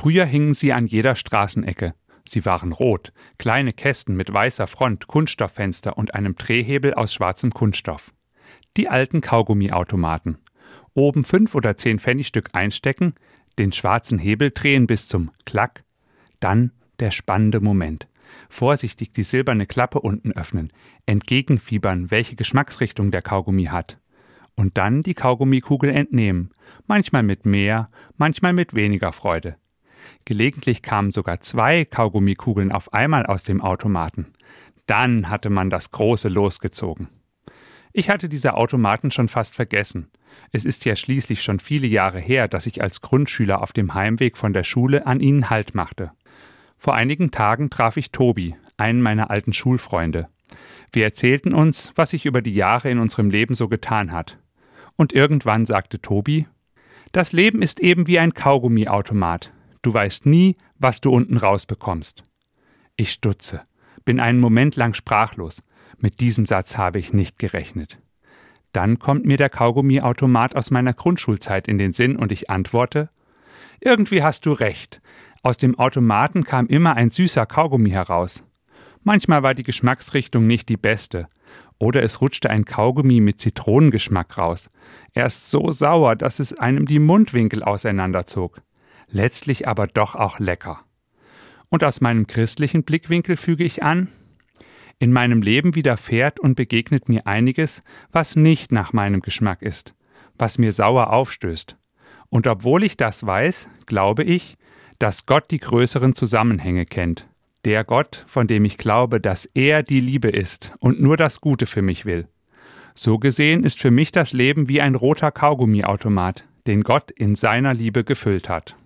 Früher hingen sie an jeder Straßenecke. Sie waren rot, kleine Kästen mit weißer Front, Kunststofffenster und einem Drehhebel aus schwarzem Kunststoff. Die alten Kaugummiautomaten. Oben fünf oder zehn Pfennigstück einstecken, den schwarzen Hebel drehen bis zum Klack, dann der spannende Moment. Vorsichtig die silberne Klappe unten öffnen, entgegenfiebern, welche Geschmacksrichtung der Kaugummi hat. Und dann die Kaugummikugel entnehmen, manchmal mit mehr, manchmal mit weniger Freude. Gelegentlich kamen sogar zwei Kaugummikugeln auf einmal aus dem Automaten. Dann hatte man das große losgezogen. Ich hatte diese Automaten schon fast vergessen. Es ist ja schließlich schon viele Jahre her, dass ich als Grundschüler auf dem Heimweg von der Schule an ihnen Halt machte. Vor einigen Tagen traf ich Tobi, einen meiner alten Schulfreunde. Wir erzählten uns, was sich über die Jahre in unserem Leben so getan hat. Und irgendwann sagte Tobi, das Leben ist eben wie ein Kaugummiautomat. Du weißt nie, was du unten rausbekommst. Ich stutze, bin einen Moment lang sprachlos. Mit diesem Satz habe ich nicht gerechnet. Dann kommt mir der Kaugummiautomat aus meiner Grundschulzeit in den Sinn und ich antworte: Irgendwie hast du recht. Aus dem Automaten kam immer ein süßer Kaugummi heraus. Manchmal war die Geschmacksrichtung nicht die beste. Oder es rutschte ein Kaugummi mit Zitronengeschmack raus. Er ist so sauer, dass es einem die Mundwinkel auseinanderzog. Letztlich aber doch auch lecker. Und aus meinem christlichen Blickwinkel füge ich an, in meinem Leben widerfährt und begegnet mir einiges, was nicht nach meinem Geschmack ist, was mir sauer aufstößt. Und obwohl ich das weiß, glaube ich, dass Gott die größeren Zusammenhänge kennt. Der Gott, von dem ich glaube, dass er die Liebe ist und nur das Gute für mich will. So gesehen ist für mich das Leben wie ein roter Kaugummiautomat, den Gott in seiner Liebe gefüllt hat.